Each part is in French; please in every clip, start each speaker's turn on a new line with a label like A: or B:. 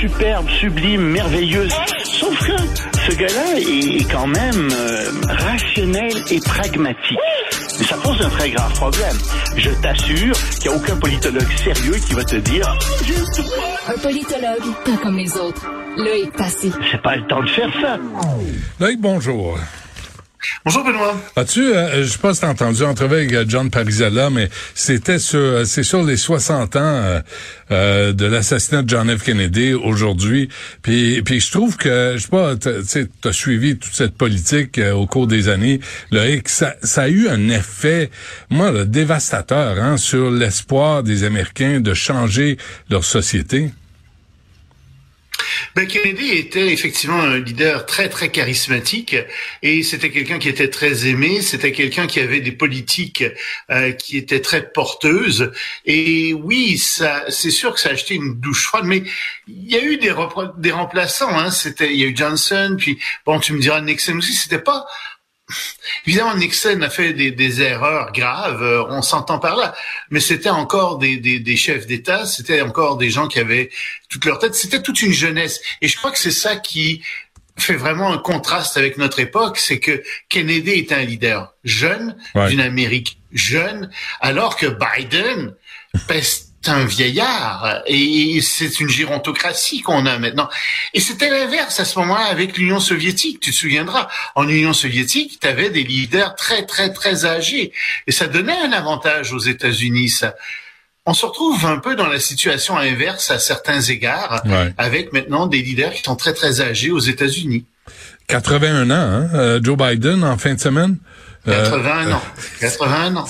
A: superbe, sublime, merveilleuse. Sauf que ce gars-là est quand même euh, rationnel et pragmatique. Mais ça pose un très grave problème. Je t'assure qu'il n'y a aucun politologue sérieux qui va te dire
B: Un politologue, pas comme les autres. Loïc Passy.
A: c'est pas le temps de faire ça.
C: Loïc, bonjour.
D: Bonjour Benoît.
C: As-tu, euh, je sais pas si t'as entendu entrevue avec euh, John Parizella, mais c'était sur, euh, c'est sur les 60 ans euh, euh, de l'assassinat de John F. Kennedy aujourd'hui. Puis, puis je trouve que, je sais pas, tu t'as suivi toute cette politique euh, au cours des années, Loïc, ça, ça a eu un effet, moi, là, dévastateur hein, sur l'espoir des Américains de changer leur société.
D: Ben, Kennedy était effectivement un leader très très charismatique et c'était quelqu'un qui était très aimé, c'était quelqu'un qui avait des politiques euh, qui étaient très porteuses et oui, ça c'est sûr que ça a acheté une douche froide mais il y a eu des, des remplaçants hein, c'était il y a eu Johnson puis bon tu me diras Nixon aussi, c'était pas Évidemment, Nixon a fait des, des erreurs graves, euh, on s'entend par là, mais c'était encore des, des, des chefs d'État, c'était encore des gens qui avaient toute leur tête, c'était toute une jeunesse. Et je crois que c'est ça qui fait vraiment un contraste avec notre époque, c'est que Kennedy est un leader jeune,
C: Ouais.
D: d'une Amérique jeune, alors que Biden, c'est un vieillard et c'est une gérontocratie qu'on a maintenant. Et c'était l'inverse à ce moment-là avec l'Union soviétique. Tu te souviendras, en Union soviétique, tu avais des leaders très très très âgés et ça donnait un avantage aux États-Unis. Ça. On se retrouve un peu dans la situation inverse à certains égards,
C: Ouais.
D: avec maintenant des leaders qui sont très très âgés aux États-Unis.
C: 81 ans, hein, euh, Joe Biden en fin de semaine. Euh,
D: 81 ans. 81 ans.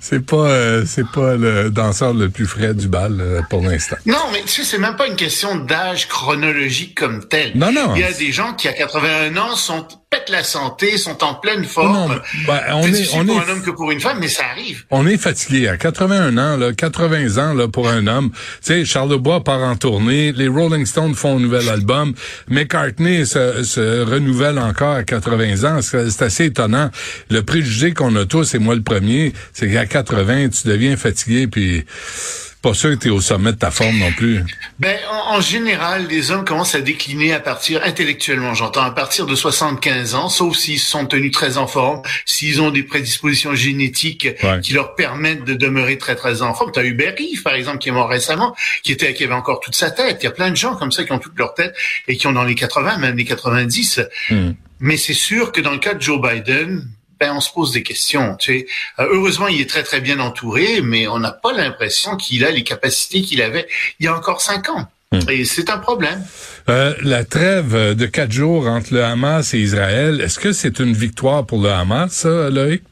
C: C'est pas euh, c'est pas le danseur le plus frais du bal euh, pour l'instant.
D: Non, mais tu sais, c'est même pas une question d'âge chronologique comme tel.
C: Non, non.
D: Il y a des gens qui, à 81 ans, sont la santé, sont en pleine forme.
C: Non, ben, on est-
D: difficile
C: on
D: pour
C: est-
D: un homme que pour une femme, mais ça arrive.
C: On est fatigué à 81 ans, là, 80 ans là pour un homme. Tu sais, Charles Lebois part en tournée, les Rolling Stones font un nouvel album, McCartney se, se renouvelle encore à 80 ans. C'est c'est assez étonnant. Le préjugé qu'on a tous, et moi le premier, c'est qu'à 80, tu deviens fatigué, puis pas sûr que tu es au sommet de ta forme non plus.
D: Ben, en, en général, les hommes commencent à décliner à partir, intellectuellement, j'entends, à partir de 75 ans, sauf s'ils se sont tenus très en forme, s'ils ont des prédispositions génétiques
C: Ouais.
D: qui leur permettent de demeurer très très en forme. Tu as Hubert Reeve, par exemple, qui est mort récemment, qui était, qui avait encore toute sa tête. Il y a plein de gens comme ça qui ont toute leur tête et qui ont dans les 80, même les 90.
C: Hmm.
D: Mais c'est sûr que dans le cas de Joe Biden, ben on se pose des questions. Tu sais, Euh, heureusement, il est très très bien entouré, mais on n'a pas l'impression qu'il a les capacités qu'il avait il y a encore cinq ans.
C: Hmm.
D: Et c'est un problème.
C: Euh, la trêve de quatre jours entre le Hamas et Israël, est-ce que c'est une victoire pour le Hamas, ça, Loïc?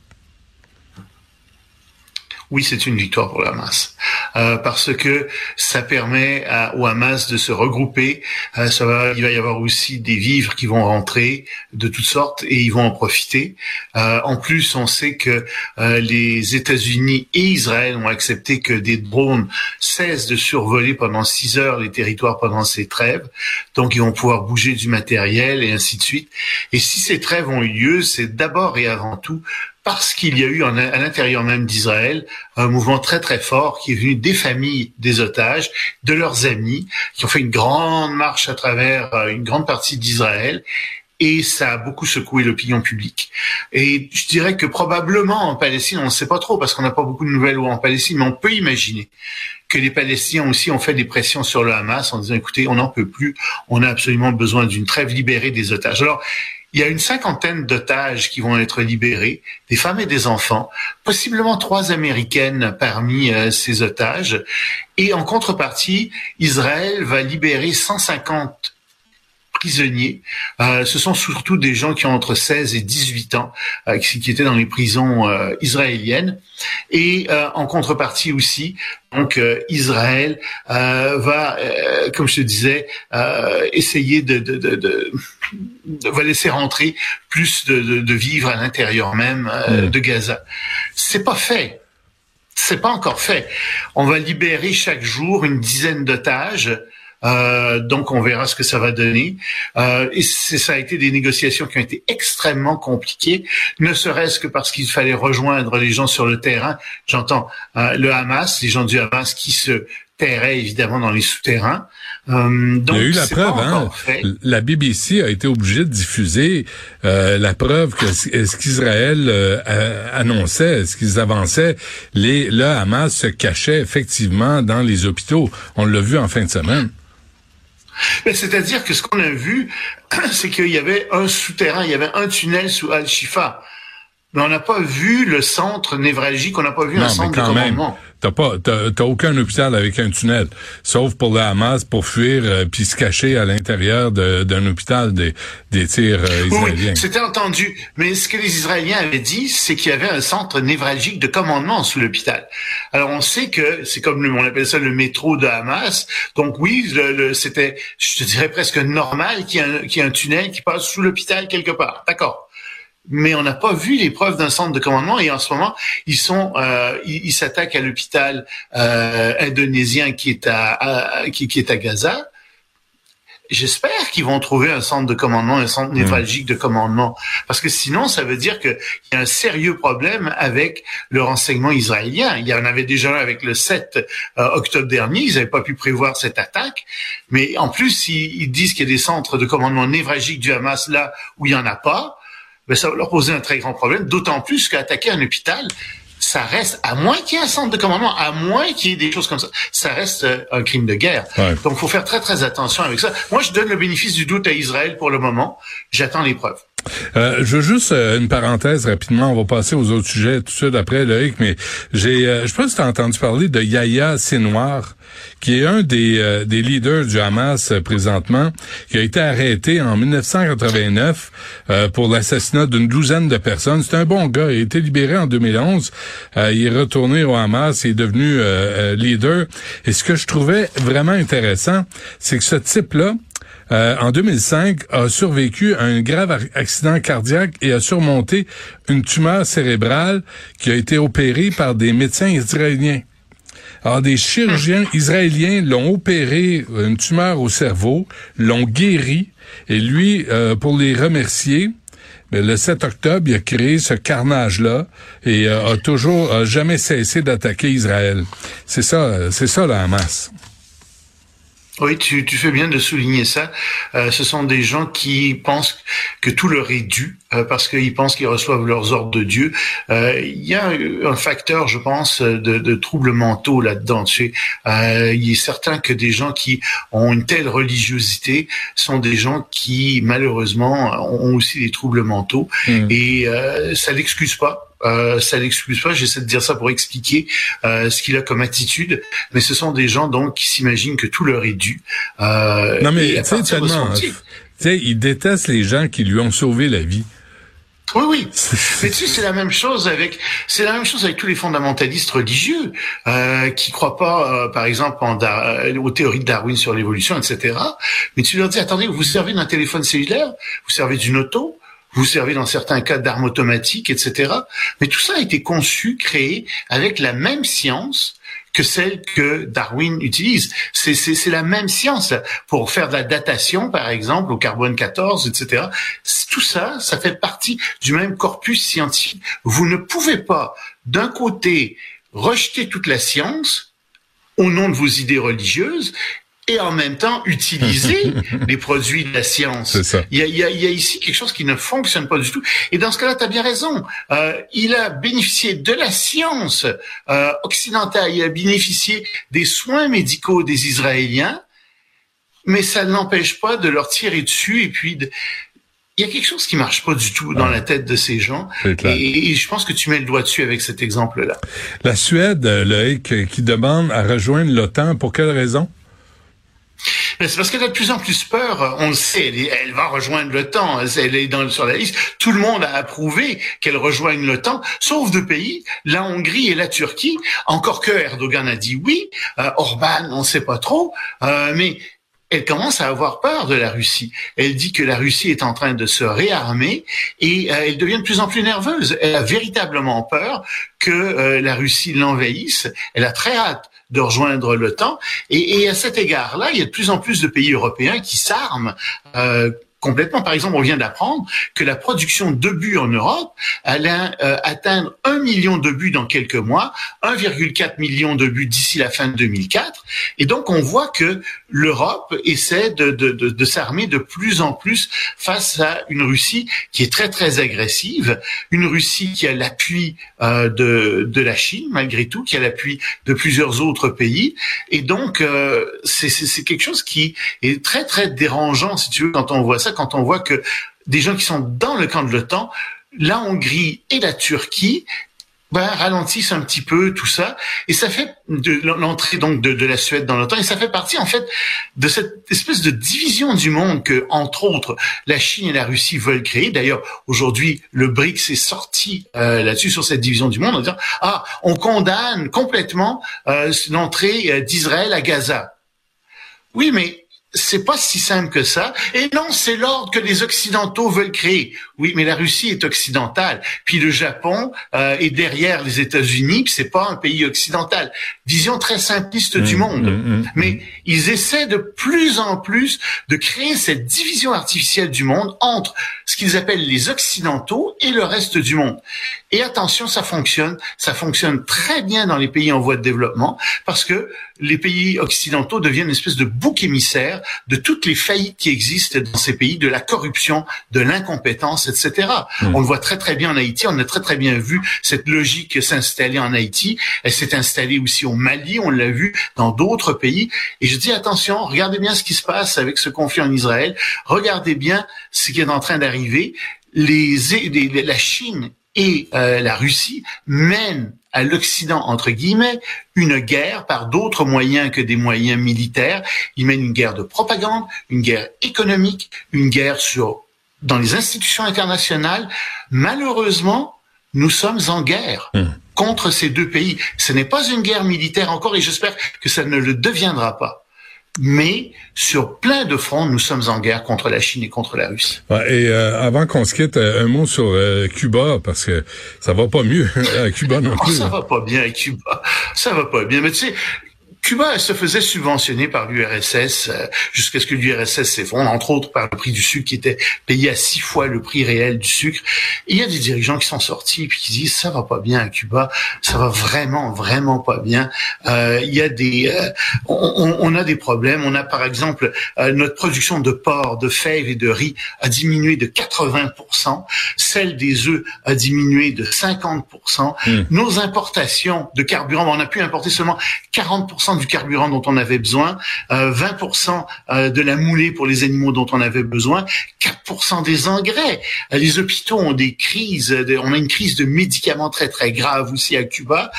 D: Oui, c'est une victoire pour le Hamas Euh, parce que ça permet à, au Hamas de se regrouper. Euh, ça va, il va y avoir aussi des vivres qui vont rentrer de toutes sortes et ils vont en profiter. Euh, en plus, on sait que euh, les États-Unis et Israël ont accepté que des drones cessent de survoler pendant six heures les territoires pendant ces trêves. Donc, ils vont pouvoir bouger du matériel et ainsi de suite. Et si ces trêves ont eu lieu, c'est d'abord et avant tout parce qu'il y a eu à l'intérieur même d'Israël un mouvement très très fort qui est venu des familles des otages, de leurs amis, qui ont fait une grande marche à travers euh, une grande partie d'Israël. Et ça a beaucoup secoué l'opinion publique. Et je dirais que probablement en Palestine, on ne sait pas trop parce qu'on n'a pas beaucoup de nouvelles en Palestine, mais on peut imaginer que les Palestiniens aussi ont fait des pressions sur le Hamas en disant écoutez, on n'en peut plus, on a absolument besoin d'une trêve libérée des otages. Alors, il y a une cinquantaine d'otages qui vont être libérés, des femmes et des enfants, possiblement trois américaines parmi euh, ces otages. Et en contrepartie, Israël va libérer 150 prisonniers. Euh, ce sont surtout des gens qui ont entre 16 et 18 ans, euh, qui, qui étaient dans les prisons euh, israéliennes. Et euh, en contrepartie aussi, donc euh, Israël euh, va, euh, comme je te disais, euh, essayer de, de, de, de, va laisser rentrer plus de, de, de vivres à l'intérieur même euh,
C: Mm.
D: de Gaza. C'est pas fait. C'est pas encore fait. On va libérer chaque jour une dizaine d'otages. Euh, donc on verra ce que ça va donner. Euh, et ça a été des négociations qui ont été extrêmement compliquées, ne serait-ce que parce qu'il fallait rejoindre les gens sur le terrain. J'entends euh, le Hamas, les gens du Hamas qui se terraient évidemment dans les souterrains. Euh,
C: donc, Il y a eu la preuve, hein? La BBC a été obligée de diffuser euh, la preuve que ce qu'Israël euh, annonçait, ce qu'ils avançaient, les, le Hamas se cachait effectivement dans les hôpitaux. On l'a vu en fin de semaine.
D: C'est-à-dire que ce qu'on a vu, c'est qu'il y avait un souterrain, il y avait un tunnel sous Al-Shifa mais on n'a pas vu le centre névralgique, on n'a pas vu un centre de commandement.
C: T'as pas, t'as, aucun hôpital avec un tunnel, sauf pour le Hamas pour fuir euh, puis se cacher à l'intérieur d'un hôpital des, des tirs euh, israéliens.
D: Oui, c'était entendu. Mais ce que les Israéliens avaient dit, c'est qu'il y avait un centre névralgique de commandement sous l'hôpital. Alors on sait que c'est comme on appelle ça le métro de Hamas. Donc oui, le, c'était, je te dirais presque normal qu'il y ait un tunnel qui passe sous l'hôpital quelque part. D'accord mais on n'a pas vu les preuves d'un centre de commandement et en ce moment ils sont euh, ils s'attaquent à l'hôpital euh, indonésien qui est à, qui, qui, est à Gaza. J'espère qu'ils vont trouver un centre de commandement, un centre névralgique de commandement, parce que sinon ça veut dire qu'il y a un sérieux problème avec le renseignement israélien. Il y en avait déjà avec le 7 euh, octobre dernier, ils n'avaient pas pu prévoir cette attaque, mais en plus ils, ils disent qu'il y a des centres de commandement névralgiques du Hamas là où il y en a pas mais ça va leur poser un très grand problème, d'autant plus qu'attaquer un hôpital, ça reste, à moins qu'il y ait un centre de commandement, à moins qu'il y ait des choses comme ça, ça reste euh, un crime de guerre. Donc, faut faire très, très attention avec ça. Moi, je donne le bénéfice du doute à Israël pour le moment. J'attends les preuves.
C: Euh, je veux juste euh, une parenthèse rapidement. On va passer aux autres sujets tout de suite après, Loïc. Mais j'ai, euh, je pense que tu as entendu parler de Yahya Sinwar, qui est un des, des leaders du Hamas présentement, qui a été arrêté en 1989 pour l'assassinat d'une douzaine de personnes. C'est un bon gars. Il a été libéré en 2011. il est retourné au Hamas. Il est devenu leader. Et ce que je trouvais vraiment intéressant, c'est que ce type-là, euh, en 2005, a survécu à un grave accident cardiaque et a surmonté une tumeur cérébrale qui a été opérée par des médecins israéliens. Alors, des chirurgiens israéliens l'ont opéré, une tumeur au cerveau, l'ont guéri, et lui, euh, pour les remercier, ben, le 7 octobre, il a créé ce carnage-là et euh, a toujours a jamais cessé d'attaquer Israël. C'est ça, c'est ça la Hamas.
D: Oui, tu, tu, fais bien de souligner ça. Euh, ce sont des gens qui pensent que tout leur est dû parce qu'ils pensent qu'ils reçoivent leurs ordres de Dieu. Euh, il y a un facteur, je pense, de, de troubles mentaux là-dedans. Tu sais, il est certain que des gens qui ont une telle religiosité sont des gens qui, malheureusement, ont aussi des troubles mentaux mmh. et ça l'excuse pas. Euh, ça l'excuse pas. J'essaie de dire ça pour expliquer euh, ce qu'il a comme attitude. Mais ce sont des gens donc qui s'imaginent que tout leur est dû.
C: Euh, non mais tu sais, il déteste les gens qui lui ont sauvé la vie.
D: Oui, oui. Mais tu sais, c'est la même chose avec, c'est la même chose avec tous les fondamentalistes religieux euh, qui croient pas, euh, par exemple, en aux théories de Darwin sur l'évolution, etc. Mais tu leur dis, attendez, vous servez d'un téléphone cellulaire, vous servez d'une auto, vous servez dans certains cas d'armes automatiques, etc. Mais tout ça a été conçu, créé avec la même science que celle que Darwin utilise. C'est la même science pour faire de la datation, par exemple, au carbone 14, etc. Tout ça, ça fait partie du même corpus scientifique. Vous ne pouvez pas, d'un côté, rejeter toute la science au nom de vos idées religieuses et en même temps utiliser les produits de la science. Il y, a, il, y a, il y, a, ici quelque chose qui ne fonctionne pas du tout. Et dans ce cas-là, tu as bien raison. Euh, il a bénéficié de la science euh, occidentale, il a bénéficié des soins médicaux des Israéliens, mais ça ne l'empêche pas de leur tirer dessus et puis de... Il y a quelque chose qui marche pas du tout dans la tête de ces gens. Et, et, je pense que tu mets le doigt dessus avec cet exemple-là.
C: La Suède, Loïc, qui demande à rejoindre l'OTAN, pour quelle raison?
D: C'est parce qu'elle a de plus en plus peur. On le sait, elle, va rejoindre le temps. Elle est dans, sur la liste. Tout le monde a approuvé qu'elle rejoigne le temps, sauf deux pays, la Hongrie et la Turquie. Encore que Erdogan a dit oui. Euh, Orban, on ne sait pas trop. Euh, mais elle commence à avoir peur de la Russie. Elle dit que la Russie est en train de se réarmer et euh, elle devient de plus en plus nerveuse. Elle a véritablement peur que la Russie l'envahisse. Elle a très hâte de rejoindre l'OTAN. Et, et à cet égard-là, il y a de plus en plus de pays européens qui s'arment. Euh, complètement. Par exemple, on vient d'apprendre que la production d'obus en Europe allait euh, atteindre un million d'obus dans quelques mois, 1,4 million d'obus d'ici la fin de 2004. Et donc, on voit que l'Europe essaie de, de, de, de s'armer de plus en plus face à une Russie qui est très, très agressive, une Russie qui a l'appui euh, de, de la Chine, malgré tout, qui a l'appui de plusieurs autres pays. Et donc, euh, c'est quelque chose qui est très, très dérangeant, si tu veux, quand on voit ça, quand on voit que des gens qui sont dans le camp de l'OTAN, la Hongrie et la Turquie ben, ralentissent un petit peu tout ça, et ça fait de l'entrée donc de, de, la Suède dans l'OTAN, et ça fait partie en fait de cette espèce de division du monde que, entre autres, la Chine et la Russie veulent créer. D'ailleurs, aujourd'hui, le BRICS est sorti euh, là-dessus sur cette division du monde en disant ah, on condamne complètement euh, l'entrée euh, d'Israël à Gaza. Oui, mais c'est pas si simple que ça. Et non, c'est l'ordre que les Occidentaux veulent créer. Oui, mais la Russie est occidentale. Puis le Japon euh, est derrière les États-Unis, c'est pas un pays occidental. Vision très simpliste du mmh, monde. Mmh, mmh, mais ils essaient de plus en plus de créer cette division artificielle du monde entre ce qu'ils appellent les Occidentaux et le reste du monde. Et attention, ça fonctionne. Ça fonctionne très bien dans les pays en voie de développement parce que les pays occidentaux deviennent une espèce de bouc émissaire de toutes les faillites qui existent dans ces pays, de la corruption, de l'incompétence, etc. Hmm. On le voit très très bien en Haïti. On a très très bien vu cette logique s'installer en Haïti. Elle s'est installée aussi au Mali. On l'a vu dans d'autres pays. Et je dis attention, regardez bien ce qui se passe avec ce conflit en Israël. Regardez bien ce qui est en train d'arriver. Les, la Chine et euh, la Russie mènent à l'Occident, entre guillemets, une guerre par d'autres moyens que des moyens militaires. Ils mènent une guerre de propagande, une guerre économique, une guerre sur, dans les institutions internationales. Malheureusement, nous sommes en guerre. Mmh. contre ces deux pays. Ce n'est pas une guerre militaire encore et j'espère que ça ne le deviendra pas mais sur plein de fronts, nous sommes en guerre contre la Chine et contre la Russie.
C: et euh, avant qu'on se quitte, euh, un mot sur euh, Cuba, parce que ça va pas mieux à Cuba non plus.
D: ça va pas bien à Cuba. Ça va pas bien. Mais tu sais, Cuba se faisait subventionner par l'URSS euh, jusqu'à ce que l'URSS s'effondre, entre autres par le prix du sucre qui était payé à six fois le prix réel du sucre. Et il y a des dirigeants qui sont sortis et puis qui disent ça va pas bien à Cuba, ça va vraiment vraiment pas bien. Euh, il y a des, euh, on, on, a des problèmes. On a par exemple euh, notre production de porc, de fèves et de riz a diminué de 80%, celle des œufs a diminué de 50%. Hmm. Nos importations de carburant, on a pu importer seulement 40% du carburant dont on avait besoin, 20% euh, euh, de la moulée pour les animaux dont on avait besoin, 4% des engrais. Euh, les hôpitaux ont des crises, on a une crise de médicaments très très grave aussi à Cuba.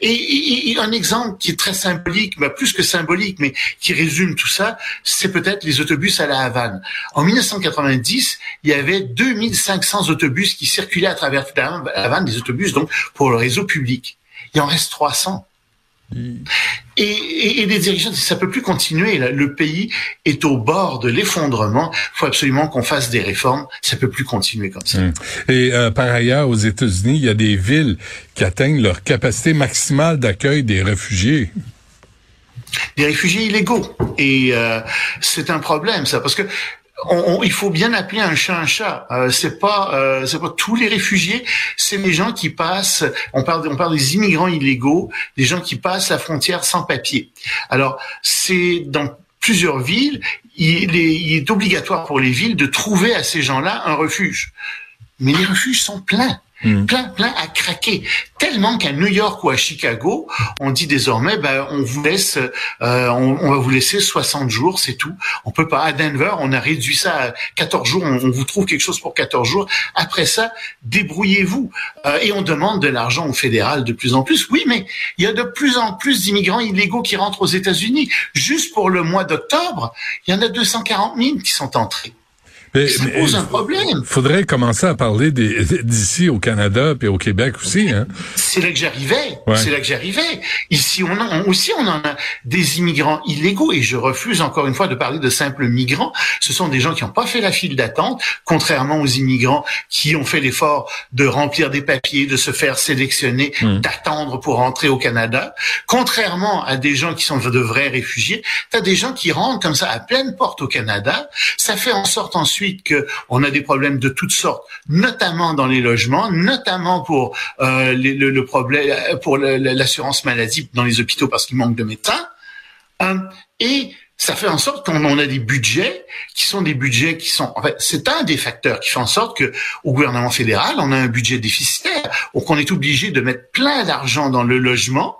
D: Et, un exemple qui est très symbolique, bah, plus que symbolique, mais qui résume tout ça, c'est peut-être les autobus à la Havane. En 1990, il y avait 2500 autobus qui circulaient à travers la Havane, des autobus donc pour le réseau public. Il en reste 300. Et, et, et, les dirigeants disent ça peut plus continuer. Le pays est au bord de l'effondrement. Il faut absolument qu'on fasse des réformes. Ça peut plus continuer comme ça. Hum.
C: Et euh, par ailleurs, aux États-Unis, il y a des villes qui atteignent leur capacité maximale d'accueil des réfugiés.
D: Des réfugiés illégaux. Et euh, c'est un problème, ça, parce que on, il faut bien appeler un chat un chat. Euh, c'est pas euh, c'est pas tous les réfugiés, c'est les gens qui passent. On parle on parle des immigrants illégaux, des gens qui passent la frontière sans papier. Alors c'est dans plusieurs villes, il est, il est obligatoire pour les villes de trouver à ces gens-là un refuge. Mais les refuges sont pleins. Hmm. Plein, plein à craquer. Tellement qu'à New York ou à Chicago, on dit désormais, ben, on vous laisse, euh, on, va vous laisser 60 jours, c'est tout. On peut pas. À Denver, on a réduit ça à 14 jours. On, vous trouve quelque chose pour 14 jours. Après ça, débrouillez-vous. Euh, et on demande de l'argent au fédéral de plus en plus. Oui, mais il y a de plus en plus d'immigrants illégaux qui rentrent aux États-Unis. Juste pour le mois d'octobre, il y en a 240 000 qui sont entrés. Mais, ça pose un problème.
C: Faudrait commencer à parler d'ici au Canada et au Québec aussi. Hein?
D: C'est là que j'arrivais. C'est là que j'arrivais. Ici, on, a, aussi, on en a des immigrants illégaux et je refuse encore une fois de parler de simples migrants. Ce sont des gens qui n'ont pas fait la file d'attente, contrairement aux immigrants qui ont fait l'effort de remplir des papiers, de se faire sélectionner, hmm. d'attendre pour rentrer au Canada. Contrairement à des gens qui sont de vrais réfugiés, tu as des gens qui rentrent comme ça à pleine porte au Canada. Ça fait en sorte ensuite ensuite que on a des problèmes de toutes sortes, notamment dans les logements, notamment pour euh, le, problème pour l'assurance maladie dans les hôpitaux parce qu'il manque de médecins. Euh, et ça fait en sorte qu'on a des budgets qui sont des budgets qui sont. En fait, c'est un des facteurs qui fait en sorte que au gouvernement fédéral, on a un budget déficitaire, ou qu'on est obligé de mettre plein d'argent dans le logement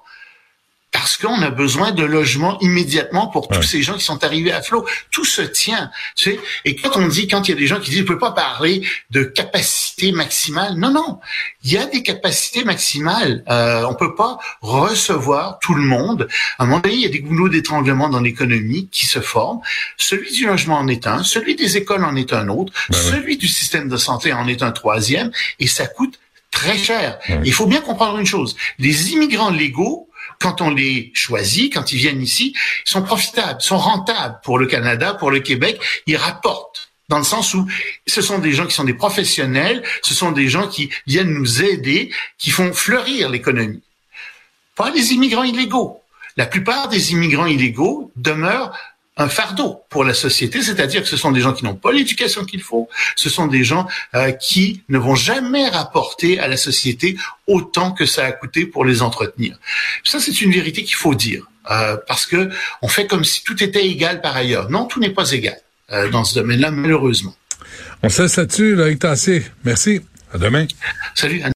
D: parce qu'on a besoin de logements immédiatement pour tous ces gens qui sont arrivés à flot. Tout se tient, tu sais. Et quand on dit, quand il y a des gens qui disent, on peut pas parler de capacité maximale, non, non, il y a des capacités maximales. Euh, on peut pas recevoir tout le monde. À un moment donné, il y a des goulots d'étranglement dans l'économie qui se forment. Celui du logement en est un, celui des écoles en est un autre, ben celui du système de santé en est un troisième, et ça coûte très cher. Il faut bien comprendre une chose. Les immigrants légaux quand on les choisit, quand ils viennent ici, ils sont profitables, sont rentables pour le Canada, pour le Québec, ils rapportent dans le sens où ce sont des gens qui sont des professionnels, ce sont des gens qui viennent nous aider, qui font fleurir l'économie. Pas les immigrants illégaux. La plupart des immigrants illégaux demeurent un fardeau pour la société, c'est-à-dire que ce sont des gens qui n'ont pas l'éducation qu'il faut, ce sont des gens euh, qui ne vont jamais rapporter à la société autant que ça a coûté pour les entretenir. Ça, c'est une vérité qu'il faut dire, euh, parce que on fait comme si tout était égal par ailleurs. Non, tout n'est pas égal euh, dans ce domaine-là, malheureusement.
C: On cesse là-dessus, Loïc Tassé. Merci. À demain.
D: Salut.